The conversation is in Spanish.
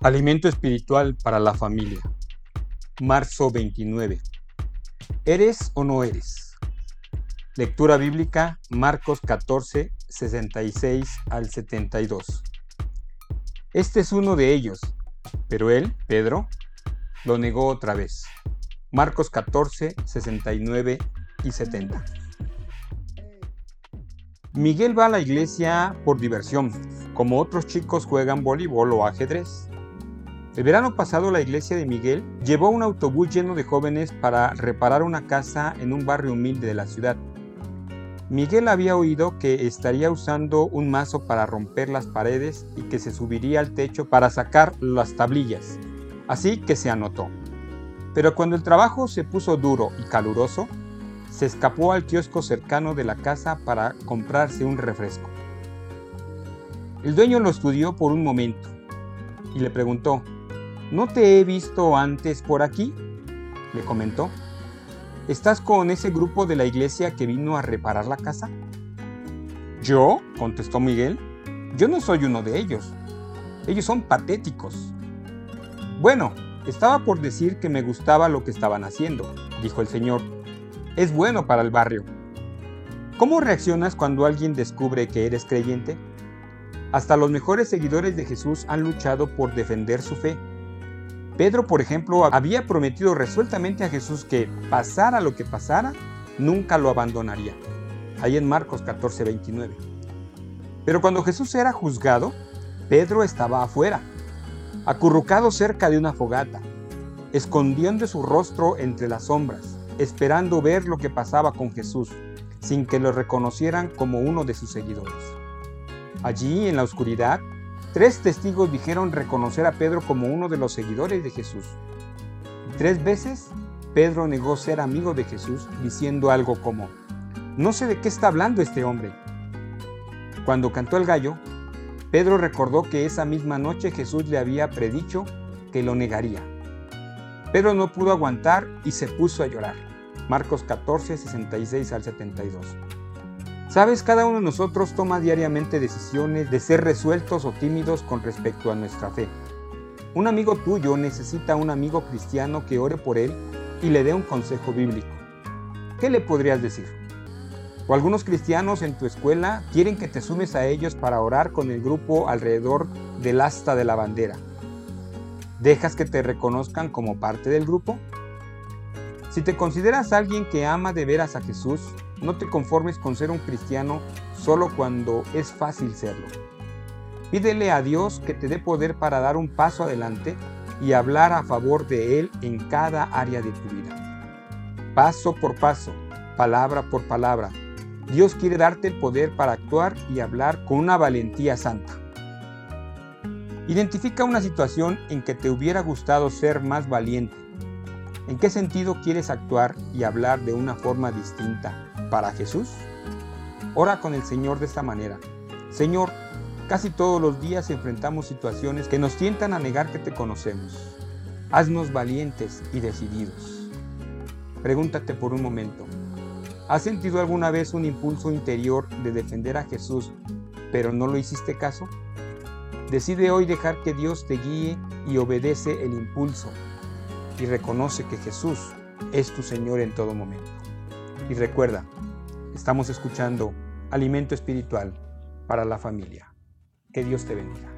Alimento espiritual para la familia. Marzo 29. ¿Eres o no eres? Lectura bíblica Marcos 14, 66 al 72. Este es uno de ellos, pero él, Pedro, lo negó otra vez. Marcos 14, 69 y 70. Miguel va a la iglesia por diversión, como otros chicos juegan voleibol o ajedrez. El verano pasado la iglesia de Miguel llevó un autobús lleno de jóvenes para reparar una casa en un barrio humilde de la ciudad. Miguel había oído que estaría usando un mazo para romper las paredes y que se subiría al techo para sacar las tablillas, así que se anotó. Pero cuando el trabajo se puso duro y caluroso, se escapó al kiosco cercano de la casa para comprarse un refresco. El dueño lo estudió por un momento y le preguntó, ¿No te he visto antes por aquí? le comentó. ¿Estás con ese grupo de la iglesia que vino a reparar la casa? ¿Yo? contestó Miguel. Yo no soy uno de ellos. Ellos son patéticos. Bueno, estaba por decir que me gustaba lo que estaban haciendo, dijo el señor. Es bueno para el barrio. ¿Cómo reaccionas cuando alguien descubre que eres creyente? Hasta los mejores seguidores de Jesús han luchado por defender su fe Pedro, por ejemplo, había prometido resueltamente a Jesús que, pasara lo que pasara, nunca lo abandonaría. Ahí en Marcos 14, 29. Pero cuando Jesús era juzgado, Pedro estaba afuera, acurrucado cerca de una fogata, escondiendo su rostro entre las sombras, esperando ver lo que pasaba con Jesús, sin que lo reconocieran como uno de sus seguidores. Allí, en la oscuridad, Tres testigos dijeron reconocer a Pedro como uno de los seguidores de Jesús. Tres veces Pedro negó ser amigo de Jesús diciendo algo como, no sé de qué está hablando este hombre. Cuando cantó el gallo, Pedro recordó que esa misma noche Jesús le había predicho que lo negaría. Pedro no pudo aguantar y se puso a llorar. Marcos 14, 66 al 72. Sabes, cada uno de nosotros toma diariamente decisiones de ser resueltos o tímidos con respecto a nuestra fe. Un amigo tuyo necesita un amigo cristiano que ore por él y le dé un consejo bíblico. ¿Qué le podrías decir? O algunos cristianos en tu escuela quieren que te sumes a ellos para orar con el grupo alrededor del asta de la bandera. ¿Dejas que te reconozcan como parte del grupo? Si te consideras alguien que ama de veras a Jesús, no te conformes con ser un cristiano solo cuando es fácil serlo. Pídele a Dios que te dé poder para dar un paso adelante y hablar a favor de Él en cada área de tu vida. Paso por paso, palabra por palabra, Dios quiere darte el poder para actuar y hablar con una valentía santa. Identifica una situación en que te hubiera gustado ser más valiente ¿En qué sentido quieres actuar y hablar de una forma distinta para Jesús? Ora con el Señor de esta manera. Señor, casi todos los días enfrentamos situaciones que nos tientan a negar que te conocemos. Haznos valientes y decididos. Pregúntate por un momento. ¿Has sentido alguna vez un impulso interior de defender a Jesús, pero no lo hiciste caso? Decide hoy dejar que Dios te guíe y obedece el impulso y reconoce que Jesús es tu Señor en todo momento. Y recuerda, estamos escuchando Alimento Espiritual para la Familia. Que Dios te bendiga.